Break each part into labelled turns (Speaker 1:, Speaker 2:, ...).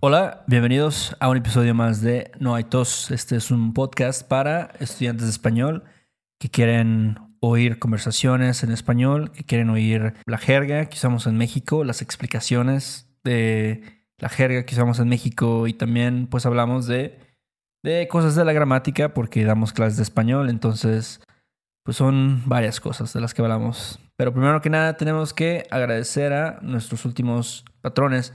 Speaker 1: Hola, bienvenidos a un episodio más de No hay tos. Este es un podcast para estudiantes de español que quieren oír conversaciones en español, que quieren oír la jerga que usamos en México, las explicaciones de la jerga que usamos en México y también pues hablamos de, de cosas de la gramática porque damos clases de español, entonces pues son varias cosas de las que hablamos. Pero primero que nada tenemos que agradecer a nuestros últimos patrones.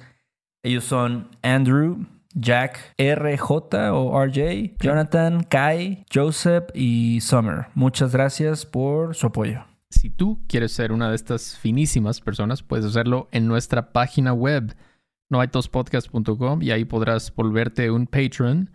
Speaker 1: Ellos son Andrew, Jack, RJ o RJ, Jonathan, Kai, Joseph y Summer. Muchas gracias por su apoyo.
Speaker 2: Si tú quieres ser una de estas finísimas personas, puedes hacerlo en nuestra página web, noaitospodcast.com, y ahí podrás volverte un patron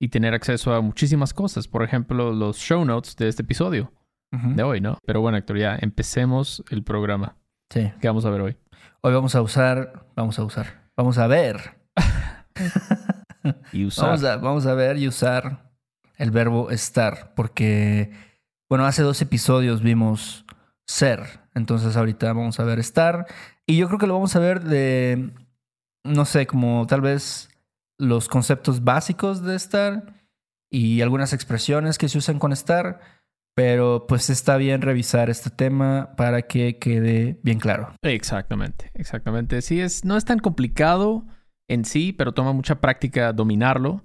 Speaker 2: y tener acceso a muchísimas cosas. Por ejemplo, los show notes de este episodio de hoy, ¿no? Pero bueno, Héctor, ya empecemos el programa.
Speaker 1: Sí.
Speaker 2: ¿Qué vamos a ver hoy?
Speaker 1: Hoy vamos a usar, vamos a usar, vamos a ver.
Speaker 2: Y usar.
Speaker 1: Vamos a, vamos a ver y usar el verbo estar, porque, bueno, hace dos episodios vimos ser, entonces ahorita vamos a ver estar, y yo creo que lo vamos a ver de, no sé, como tal vez los conceptos básicos de estar y algunas expresiones que se usan con estar, pero pues está bien revisar este tema para que quede bien claro.
Speaker 2: Exactamente, exactamente. Sí, es, no es tan complicado en sí, pero toma mucha práctica dominarlo.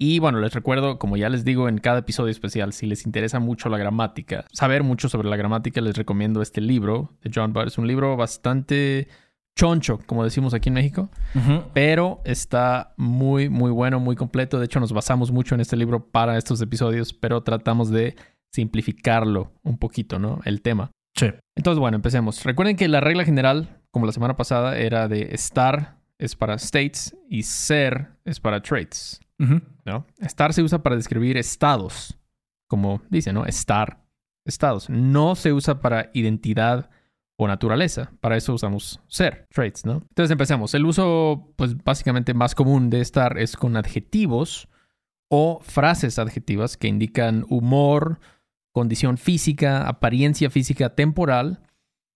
Speaker 2: Y bueno, les recuerdo, como ya les digo en cada episodio especial, si les interesa mucho la gramática, saber mucho sobre la gramática, les recomiendo este libro de John Budd. Es un libro bastante choncho, como decimos aquí en México, pero está muy, muy bueno, muy completo. De hecho, nos basamos mucho en este libro para estos episodios, pero tratamos de simplificarlo un poquito, ¿no? El tema.
Speaker 1: Sí.
Speaker 2: Entonces, bueno, empecemos. Recuerden que la regla general, como la semana pasada, era de estar es para states y ser es para traits. ¿no? Estar se usa para describir estados, como dice, ¿no? Estar, estados. No se usa para identidad o naturaleza. Para eso usamos ser, traits, ¿no? Entonces empecemos. El uso, pues básicamente más común de estar es con adjetivos o frases adjetivas que indican humor, condición física, apariencia física temporal,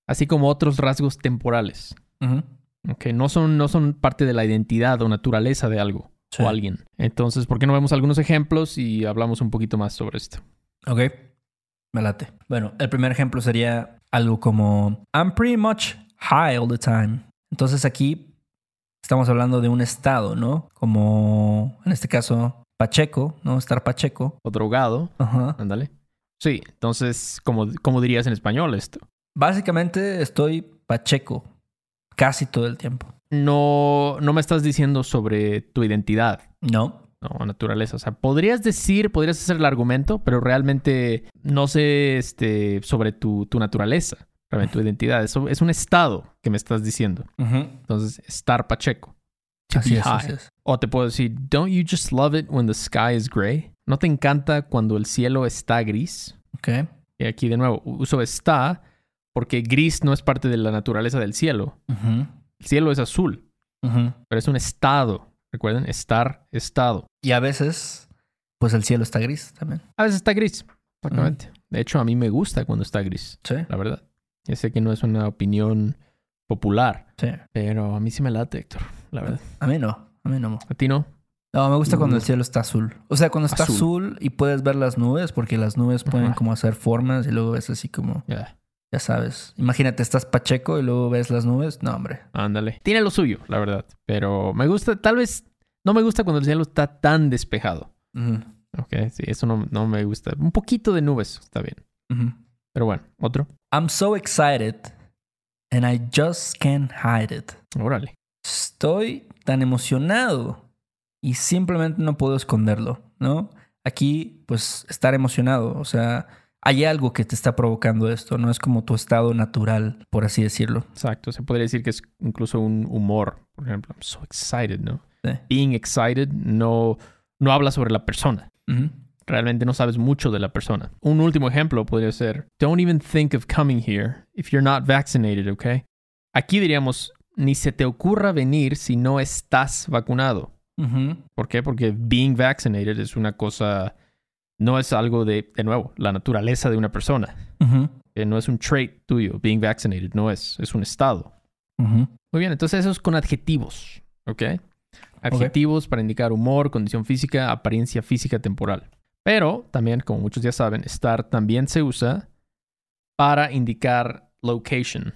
Speaker 2: así como otros rasgos temporales.
Speaker 1: Ujú.
Speaker 2: Ok, no son, no son parte de la identidad o naturaleza de algo
Speaker 1: Sí.
Speaker 2: o alguien. Entonces, ¿por qué no vemos algunos ejemplos y hablamos un poquito más sobre esto?
Speaker 1: Ok. Me late. Bueno, el primer ejemplo sería algo como I'm pretty much high all the time. Entonces aquí estamos hablando de un estado, ¿no? Como en este caso Pacheco, ¿no? Estar Pacheco.
Speaker 2: O drogado,
Speaker 1: Ajá.
Speaker 2: ándale. Sí, entonces, ¿cómo, ¿cómo dirías en español esto?
Speaker 1: Básicamente estoy Pacheco casi todo el tiempo.
Speaker 2: No, no me estás diciendo sobre tu identidad
Speaker 1: No.
Speaker 2: ¿no? naturaleza. O sea, podrías decir, podrías hacer el argumento, pero realmente no sé este, sobre tu, tu naturaleza, realmente tu identidad. Eso es un estado que me estás diciendo. Entonces, estar pacheco.
Speaker 1: Así es, así es.
Speaker 2: O te puedo decir, don't you just love it when the sky is gray? ¿No te encanta cuando el cielo está gris?
Speaker 1: Ok.
Speaker 2: Y aquí de nuevo, uso está porque gris no es parte de la naturaleza del cielo. El cielo es azul, pero es un estado. Recuerden, estar, estado.
Speaker 1: Y a veces, pues el cielo está gris también.
Speaker 2: A veces está gris, exactamente. De hecho, a mí me gusta cuando está gris,
Speaker 1: Sí.
Speaker 2: la verdad. Ya sé que no es una opinión popular,
Speaker 1: Sí.
Speaker 2: pero a mí sí me late, Héctor, la verdad.
Speaker 1: A mí no. A mí no.
Speaker 2: ¿A ti no?
Speaker 1: No, me gusta cuando el
Speaker 2: Uh.
Speaker 1: cielo está azul. O sea, cuando está
Speaker 2: Azul.
Speaker 1: azul, y puedes ver las nubes, porque las nubes pueden
Speaker 2: Ajá.
Speaker 1: como hacer formas y luego ves así como,
Speaker 2: Ya.
Speaker 1: ya sabes. Imagínate, estás pacheco y luego ves las nubes. No, hombre.
Speaker 2: Ándale. Tiene lo suyo, la verdad. Pero me gusta, tal vez, no me gusta cuando el cielo está tan despejado.
Speaker 1: Ujú,
Speaker 2: Ok, sí, eso no, no me gusta. Un poquito de nubes, está bien. Pero bueno, otro.
Speaker 1: I'm so excited and I just can't hide it.
Speaker 2: Órale.
Speaker 1: Estoy tan emocionado y simplemente no puedo esconderlo, ¿no? Aquí, pues, estar emocionado, o sea, hay algo que te está provocando esto, no es como tu estado natural, por así decirlo.
Speaker 2: Exacto. Se podría decir que es incluso un humor. Por ejemplo, I'm so excited, ¿no?
Speaker 1: Sí.
Speaker 2: Being excited no, no habla sobre la persona. Realmente no sabes mucho de la persona. Un último ejemplo podría ser, don't even think of coming here if you're not vaccinated, okay? Aquí diríamos, ni se te ocurra venir si no estás vacunado.
Speaker 1: Ujú.
Speaker 2: ¿Por qué? Porque being vaccinated es una cosa, no es algo de, de nuevo, la naturaleza de una persona. Eh, no es un trait tuyo. Being vaccinated no es, es un estado. Muy bien, entonces eso es con adjetivos, ¿ok? Adjetivos para indicar humor, condición física, apariencia física temporal. Pero también, como muchos ya saben, estar también se usa para indicar location,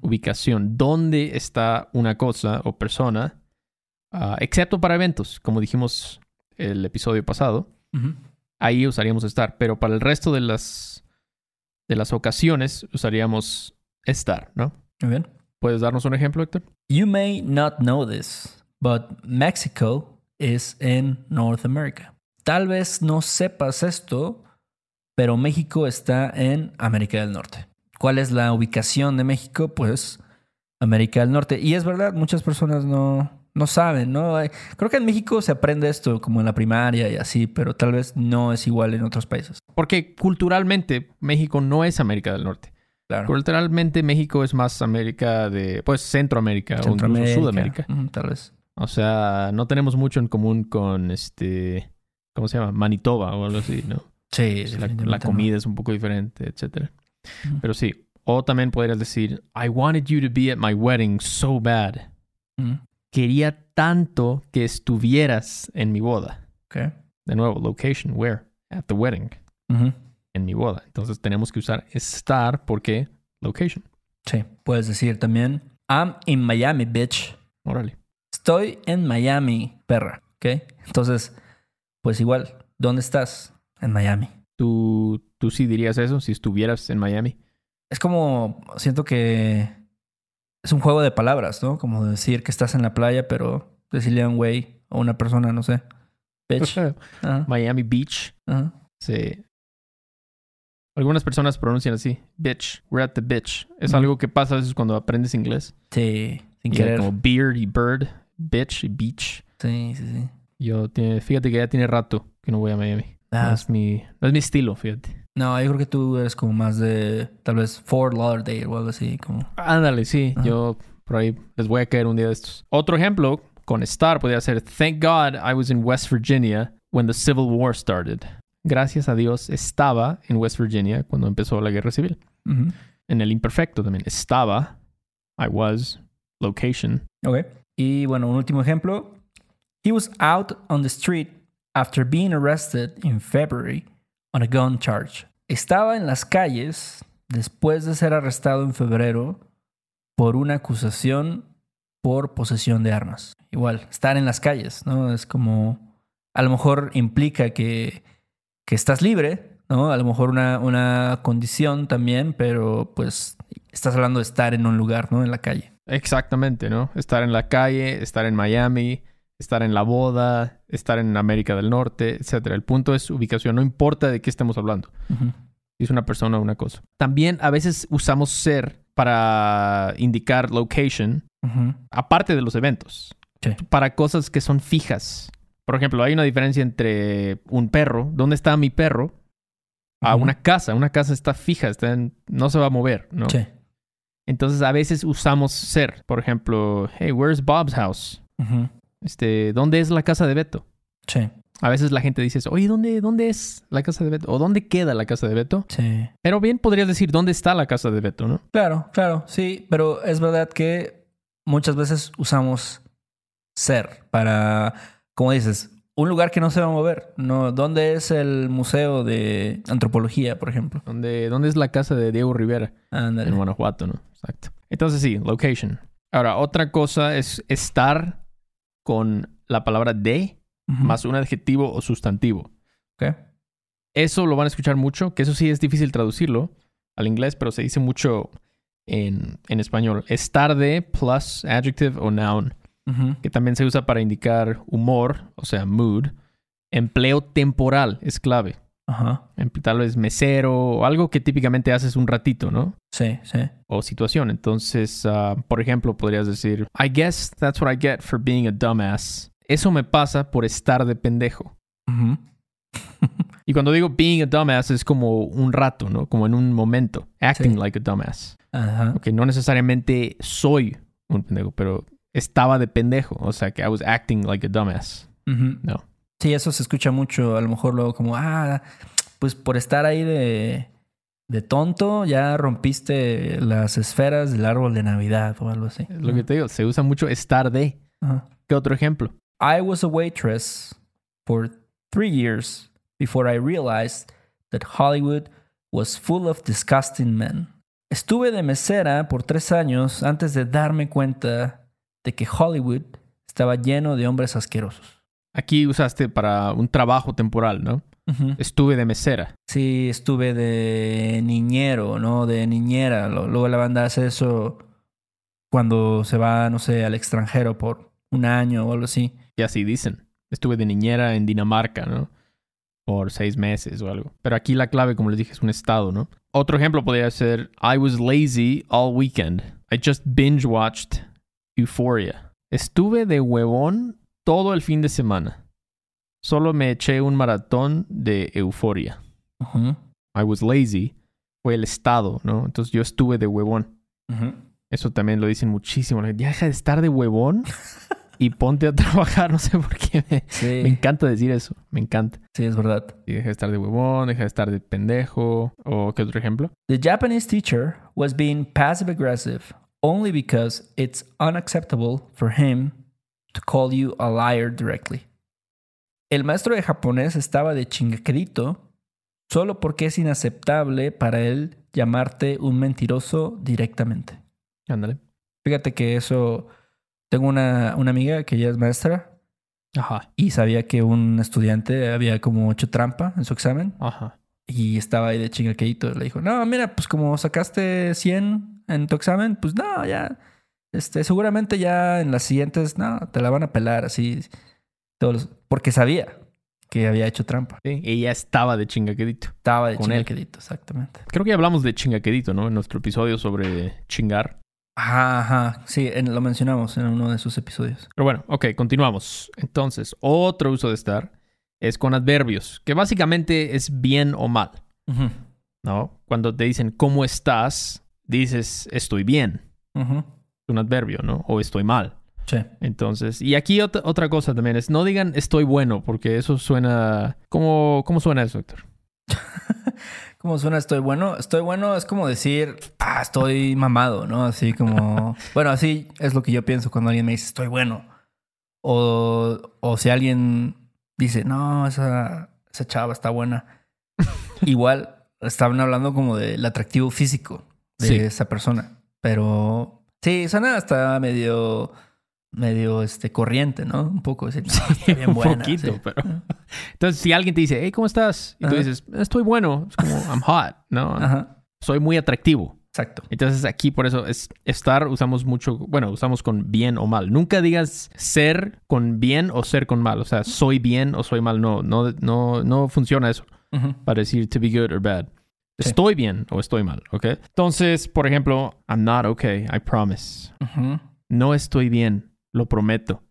Speaker 2: ubicación, dónde está una cosa o persona, ah, excepto para eventos, como dijimos el episodio pasado. Ahí usaríamos estar, pero para el resto de las, de las ocasiones usaríamos estar, ¿no?
Speaker 1: Muy bien.
Speaker 2: ¿Puedes darnos un ejemplo, Héctor?
Speaker 1: You may not know this, but Mexico is in North America. Tal vez no sepas esto, pero México está en América del Norte. ¿Cuál es la ubicación de México? Pues América del Norte. Y es verdad, muchas personas no, no saben, ¿no? Creo que en México se aprende esto como en la primaria y así, pero tal vez no es igual en otros países.
Speaker 2: Porque culturalmente México no es América del Norte.
Speaker 1: Claro.
Speaker 2: Culturalmente México es más América de, pues Centroamérica, o incluso Sudamérica.
Speaker 1: tal vez.
Speaker 2: O sea, no tenemos mucho en común con este, ¿cómo se llama? Manitoba o algo así, ¿no?
Speaker 1: Sí,
Speaker 2: La, comida es un poco diferente, etcétera. Pero sí. O también podrías decir, I wanted you to be at my wedding so bad. Quería tanto que estuvieras en mi boda.
Speaker 1: ok.
Speaker 2: De nuevo, location, where? At the wedding. En mi boda. Entonces tenemos que usar estar porque location.
Speaker 1: Sí, puedes decir también, I'm in Miami, bitch.
Speaker 2: Órale.
Speaker 1: Estoy en Miami, perra. ¿Ok? Entonces, pues igual, ¿dónde estás? En Miami.
Speaker 2: ¿Tú, ¿Tú sí dirías eso si estuvieras en Miami?
Speaker 1: Es como, siento que es un juego de palabras, ¿no? Como decir que estás en la playa, pero decirle a un güey o una persona, no sé. Bitch.
Speaker 2: Miami Beach. Sí. Algunas personas pronuncian así. Bitch. We're at the bitch. Es algo que pasa a veces cuando aprendes inglés.
Speaker 1: Sí, sin
Speaker 2: Y
Speaker 1: querer.
Speaker 2: Como beard y bird. Bitch y beach.
Speaker 1: Sí, sí, sí.
Speaker 2: Yo, tiene, fíjate que ya tiene rato que no voy a Miami. No
Speaker 1: Ah,
Speaker 2: es mi, no es mi estilo, fíjate.
Speaker 1: No, yo creo que tú eres como más de, tal vez, Fort Lauderdale o algo así, como...
Speaker 2: Ándale, sí.
Speaker 1: Ajá.
Speaker 2: Yo por ahí les voy a caer un día de estos. Otro ejemplo con estar podría ser Thank God I was in West Virginia when the Civil War started. Gracias a Dios estaba en West Virginia cuando empezó la guerra civil. En el imperfecto también. Estaba, I was, location.
Speaker 1: Ok. Y bueno, un último ejemplo. He was out on the street after being arrested in February on a gun charge. Estaba en las calles después de ser arrestado en febrero por una acusación por posesión de armas. Igual, estar en las calles, ¿no? Es como, a lo mejor implica que, que estás libre, ¿no? A lo mejor una, una condición también, pero pues estás hablando de estar en un lugar, ¿no? En la calle.
Speaker 2: Exactamente, ¿no? Estar en la calle, estar en Miami, estar en la boda, estar en América del Norte, etcétera. El punto es ubicación, no importa de qué estemos hablando. Es una persona o una cosa. También a veces usamos ser para indicar location, aparte de los eventos,
Speaker 1: Sí.
Speaker 2: para cosas que son fijas. Por ejemplo, hay una diferencia entre un perro, ¿dónde está mi perro? A una casa. Una casa está fija, está en- no se va a mover, ¿no?
Speaker 1: Sí.
Speaker 2: Entonces a veces usamos ser. Por ejemplo, hey, where's Bob's house? Este, ¿dónde es la casa de Beto?
Speaker 1: Sí.
Speaker 2: A veces la gente dice, oye, ¿dónde, ¿dónde es la casa de Beto? ¿O dónde queda la casa de Beto?
Speaker 1: Sí.
Speaker 2: Pero bien podrías decir, ¿dónde está la casa de Beto, no?
Speaker 1: Claro, claro, sí, pero es verdad que muchas veces usamos ser para, como dices, un lugar que no se va a mover. No, ¿Dónde es el museo de antropología, por ejemplo?
Speaker 2: ¿Dónde, ¿Dónde es la casa de Diego Rivera?
Speaker 1: Ándale.
Speaker 2: En Guanajuato, ¿no? Exacto. Entonces sí, location. Ahora, otra cosa es estar con la palabra de Más un adjetivo o sustantivo.
Speaker 1: Ok.
Speaker 2: Eso lo van a escuchar mucho, que eso sí es difícil traducirlo al inglés, pero se dice mucho en, en español. Estar de plus adjective o noun, que también se usa para indicar humor, o sea, mood. Empleo temporal es clave.
Speaker 1: Ajá.
Speaker 2: En- Tal vez mesero o algo que típicamente haces un ratito, ¿no?
Speaker 1: Sí, sí.
Speaker 2: O situación. Entonces, ah, por ejemplo, podrías decir, I guess that's what I get for being a dumbass. Eso me pasa por estar de pendejo. Y cuando digo being a dumbass es como un rato, ¿no? Como en un momento. Acting
Speaker 1: Sí.
Speaker 2: like a dumbass.
Speaker 1: Ajá.
Speaker 2: Ok, no necesariamente soy un pendejo, pero estaba de pendejo. O sea, que I was acting like a dumbass.
Speaker 1: Ujú.
Speaker 2: No.
Speaker 1: Sí, eso se escucha mucho. A lo mejor luego como, ah, pues por estar ahí de, de tonto, ya rompiste las esferas del árbol de Navidad o algo así.
Speaker 2: Es lo que te digo, se usa mucho estar de.
Speaker 1: Ajá.
Speaker 2: ¿Qué otro ejemplo?
Speaker 1: I was a waitress for three years before I realized that Hollywood was full of disgusting men. Estuve de mesera por tres años antes de darme cuenta de que Hollywood estaba lleno de hombres asquerosos.
Speaker 2: Aquí usaste para un trabajo temporal, ¿no?
Speaker 1: Ujú.
Speaker 2: Estuve de mesera.
Speaker 1: Sí, estuve de niñero, ¿no? De niñera. Luego la banda hace eso cuando se va, no sé, al extranjero por un año o algo así.
Speaker 2: Y así dicen. Estuve de niñera en Dinamarca, ¿no? Por seis meses o algo. Pero aquí la clave, como les dije, es un estado, ¿no? Otro ejemplo podría ser I was lazy all weekend. I just binge watched Euphoria. Estuve de huevón todo el fin de semana. Solo me eché un maratón de Euphoria.
Speaker 1: Ujú,
Speaker 2: I was lazy fue el estado, ¿no? Entonces yo estuve de huevón.
Speaker 1: ujú.
Speaker 2: Eso también lo dicen muchísimo. Ya deja de estar de huevón y ponte a trabajar. No sé por qué me,
Speaker 1: Sí,
Speaker 2: me encanta decir eso. Me encanta.
Speaker 1: sí, es verdad.
Speaker 2: Y deja de estar de huevón, deja de estar de pendejo. ¿O qué otro ejemplo?
Speaker 1: The Japanese teacher was being passive aggressive only because it's unacceptable for him to call you a liar directly. El maestro de japonés estaba de chingaquerito solo porque es inaceptable para él llamarte un mentiroso directamente.
Speaker 2: Ándale.
Speaker 1: Fíjate que eso. Tengo una, una amiga que ya es maestra
Speaker 2: Ajá.
Speaker 1: y sabía que un estudiante había como hecho trampa en su examen
Speaker 2: Ajá.
Speaker 1: y estaba ahí de chingaqueito. Le dijo, no, mira, pues como sacaste 100 en tu examen, pues no, ya, este, seguramente ya en las siguientes, no, te la van a pelar así. Todos los- porque sabía que había hecho trampa.
Speaker 2: Sí, ella estaba de chingaquedito.
Speaker 1: Estaba de
Speaker 2: Con él.
Speaker 1: chingaquedito, exactamente.
Speaker 2: Creo que ya hablamos de chingaquedito, ¿no? En nuestro episodio sobre chingar.
Speaker 1: Ajá, ajá. Sí, en- lo mencionamos en uno de sus episodios.
Speaker 2: Pero bueno, ok, continuamos. Entonces, otro uso de estar es con adverbios, que básicamente es bien o mal, ¿no? Cuando te dicen ¿cómo estás? Dices estoy bien. Es un adverbio, ¿no? O estoy mal.
Speaker 1: Sí.
Speaker 2: Entonces, y aquí ot- otra cosa también es, no digan estoy bueno, porque eso suena... ¿Cómo, cómo suena eso, Héctor?
Speaker 1: ¿Cómo suena estoy bueno? Estoy bueno es como decir, ah, estoy mamado, ¿no? Así como, bueno, así es lo que yo pienso cuando alguien me dice estoy bueno. O, o si alguien dice, no, esa, esa chava está buena. Igual estaban hablando como del atractivo físico de
Speaker 2: Sí.
Speaker 1: esa persona. Pero sí, suena hasta medio, medio este, corriente, ¿no? Un poco decir, "No, está bien
Speaker 2: un
Speaker 1: buena",
Speaker 2: poquito,
Speaker 1: sí.
Speaker 2: pero... Entonces, si alguien te dice, hey, ¿cómo estás? Y tú
Speaker 1: Ajá.
Speaker 2: dices, estoy bueno. Es como, I'm hot, ¿no?
Speaker 1: Ajá,
Speaker 2: Soy muy atractivo.
Speaker 1: exacto.
Speaker 2: Entonces aquí por eso es estar usamos mucho, bueno, usamos con bien o mal. Nunca digas ser con bien o ser con mal. O sea, soy bien o soy mal. No, no, no, no funciona eso para decir to be good or bad.
Speaker 1: Sí.
Speaker 2: Estoy bien o estoy mal, ¿ok? Entonces, por ejemplo, I'm not okay, I promise. No estoy bien, lo prometo.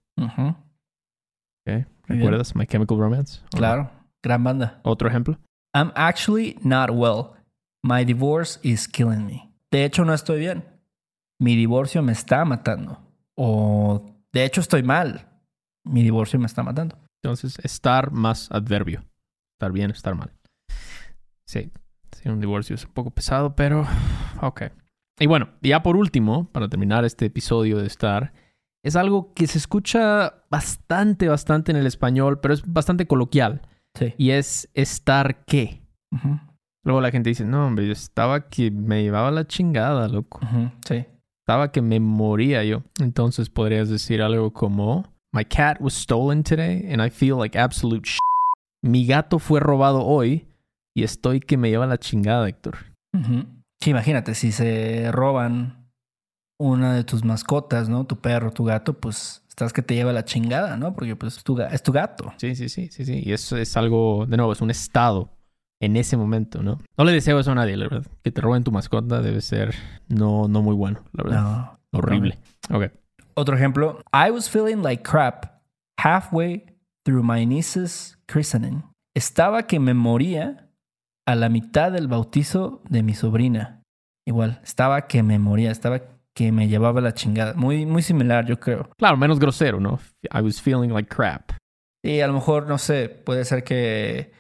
Speaker 2: ¿Recuerdas My Chemical Romance?
Speaker 1: Claro, gran banda.
Speaker 2: Otro ejemplo.
Speaker 1: I'm actually not well. My divorce is killing me. De hecho, no estoy bien. Mi divorcio me está matando. O de hecho, estoy mal. Mi divorcio me está matando.
Speaker 2: Entonces, estar más adverbio. Estar bien, estar mal. Sí, sí, un divorcio es un poco pesado, pero ok. Y bueno, ya por último, para terminar este episodio de estar, es algo que se escucha bastante, bastante en el español, pero es bastante coloquial.
Speaker 1: Sí.
Speaker 2: Y es estar qué. Luego la gente dice, no, hombre, yo estaba que me llevaba la chingada, loco.
Speaker 1: Sí.
Speaker 2: Estaba que me moría yo. Entonces podrías decir algo como, My cat was stolen today and I feel like absolute sh Mi gato fue robado hoy y estoy que me lleva la chingada, Héctor.
Speaker 1: Sí, imagínate, si se roban una de tus mascotas, ¿no? Tu perro, tu gato, pues estás que te lleva la chingada, ¿no? Porque pues es tu, ga- es tu gato.
Speaker 2: Sí, sí, sí, sí, sí. Y eso es algo, de nuevo, es un estado. en ese momento, ¿no? No le deseo eso a nadie, la verdad. Que te roben tu mascota debe ser no, no muy bueno, la verdad.
Speaker 1: No.
Speaker 2: Horrible. Ok.
Speaker 1: Otro ejemplo. I was feeling like crap halfway through my niece's christening. Estaba que me moría a la mitad del bautizo de mi sobrina. Igual, estaba que me moría, estaba que me llevaba la chingada. Muy, muy similar, yo creo.
Speaker 2: Claro, menos grosero, ¿no? I was feeling like crap.
Speaker 1: Y a lo mejor, no sé, puede ser que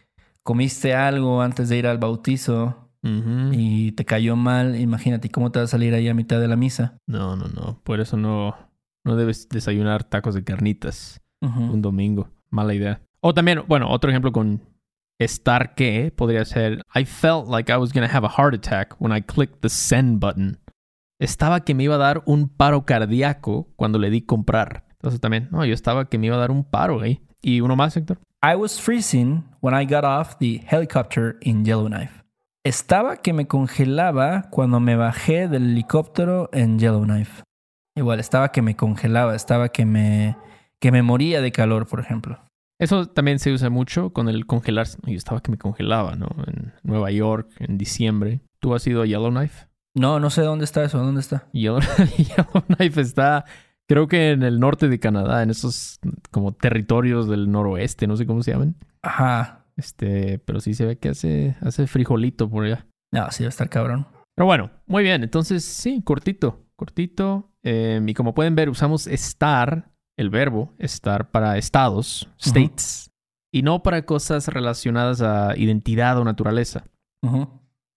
Speaker 1: comiste algo antes de ir al bautizo y te cayó mal. Imagínate cómo te va a salir ahí a mitad de la misa.
Speaker 2: No, no, no. Por eso no, no debes desayunar tacos de carnitas un domingo. Mala idea. O también, bueno, otro ejemplo con estar que podría ser I felt like I was going to have a heart attack when I clicked the send button. Estaba que me iba a dar un paro cardíaco cuando le di comprar. Entonces también, no, yo estaba que me iba a dar un paro ahí. ¿Y uno más, Héctor?
Speaker 1: I was freezing when I got off the helicopter in Yellowknife. Estaba que me congelaba cuando me bajé del helicóptero en Yellowknife. Igual, estaba que me congelaba, estaba que me, que me moría de calor, por ejemplo.
Speaker 2: Eso también se usa mucho con el congelarse. Yo estaba que me congelaba, ¿no? En Nueva York, en diciembre. ¿Tú has ido a Yellowknife?
Speaker 1: No, no sé dónde está eso, ¿dónde está?
Speaker 2: Yellow- Yellowknife está, creo que en el norte de Canadá, en esos como territorios del noroeste, no sé cómo se llaman.
Speaker 1: Ajá.
Speaker 2: Este, pero sí se ve que hace, hace frijolito por allá.
Speaker 1: No, sí va a estar cabrón.
Speaker 2: Pero bueno, muy bien. Entonces, sí, cortito, cortito. Eh, y como pueden ver, usamos estar, el verbo estar para estados, states, y no para cosas relacionadas a identidad o naturaleza.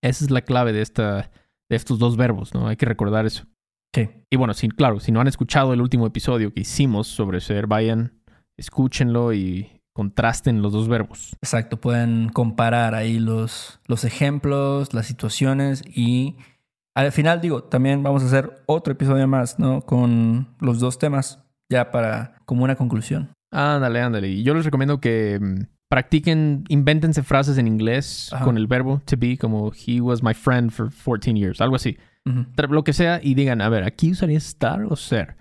Speaker 2: Esa es la clave de, esta, de estos dos verbos, ¿no? Hay que recordar eso.
Speaker 1: Sí.
Speaker 2: Y bueno, sí, claro, si no han escuchado el último episodio que hicimos sobre ser, vayan, escúchenlo y contrasten los dos verbos.
Speaker 1: Exacto, pueden comparar ahí los, los ejemplos, las situaciones y al final digo, también vamos a hacer otro episodio más, ¿no? Con los dos temas, ya para como una conclusión.
Speaker 2: Ándale, ándale. Y yo les recomiendo que mm, practiquen, invéntense frases en inglés
Speaker 1: Ajá.
Speaker 2: con el verbo to be, como he was my friend for 14 years, algo así. Tra- Lo que sea, y digan, a ver, aquí usaría estar o ser,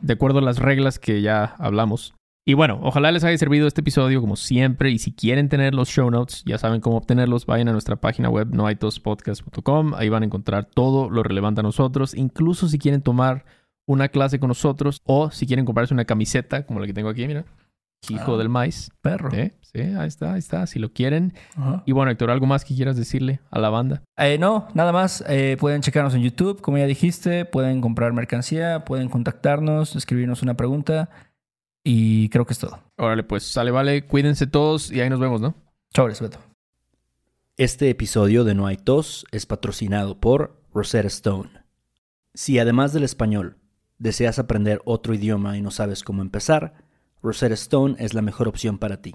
Speaker 2: de acuerdo a las reglas que ya hablamos. Y bueno, ojalá les haya servido este episodio como siempre. Y si quieren tener los show notes, ya saben cómo obtenerlos. Vayan a nuestra página web noaitospodcast.com. Ahí van a encontrar todo lo relevante a nosotros. Incluso si quieren tomar una clase con nosotros o si quieren comprarse una camiseta como la que tengo aquí, mira. Hijo
Speaker 1: Ah.
Speaker 2: del maíz.
Speaker 1: Perro.
Speaker 2: Sí, sí, ahí está, ahí está. Si lo quieren.
Speaker 1: Ajá.
Speaker 2: Y bueno, Héctor, ¿algo más que quieras decirle a la banda?
Speaker 1: Eh, no, nada más. Eh, pueden checarnos en YouTube, como ya dijiste. Pueden comprar mercancía, pueden contactarnos, escribirnos una pregunta. Y creo que es todo.
Speaker 2: Órale, pues sale, vale. Cuídense todos y ahí nos vemos, ¿no?
Speaker 1: Sobres, Beto.
Speaker 3: Este episodio de No hay tos es patrocinado por Rosetta Stone. Si además del español deseas aprender otro idioma y no sabes cómo empezar, Rosetta Stone es la mejor opción para ti.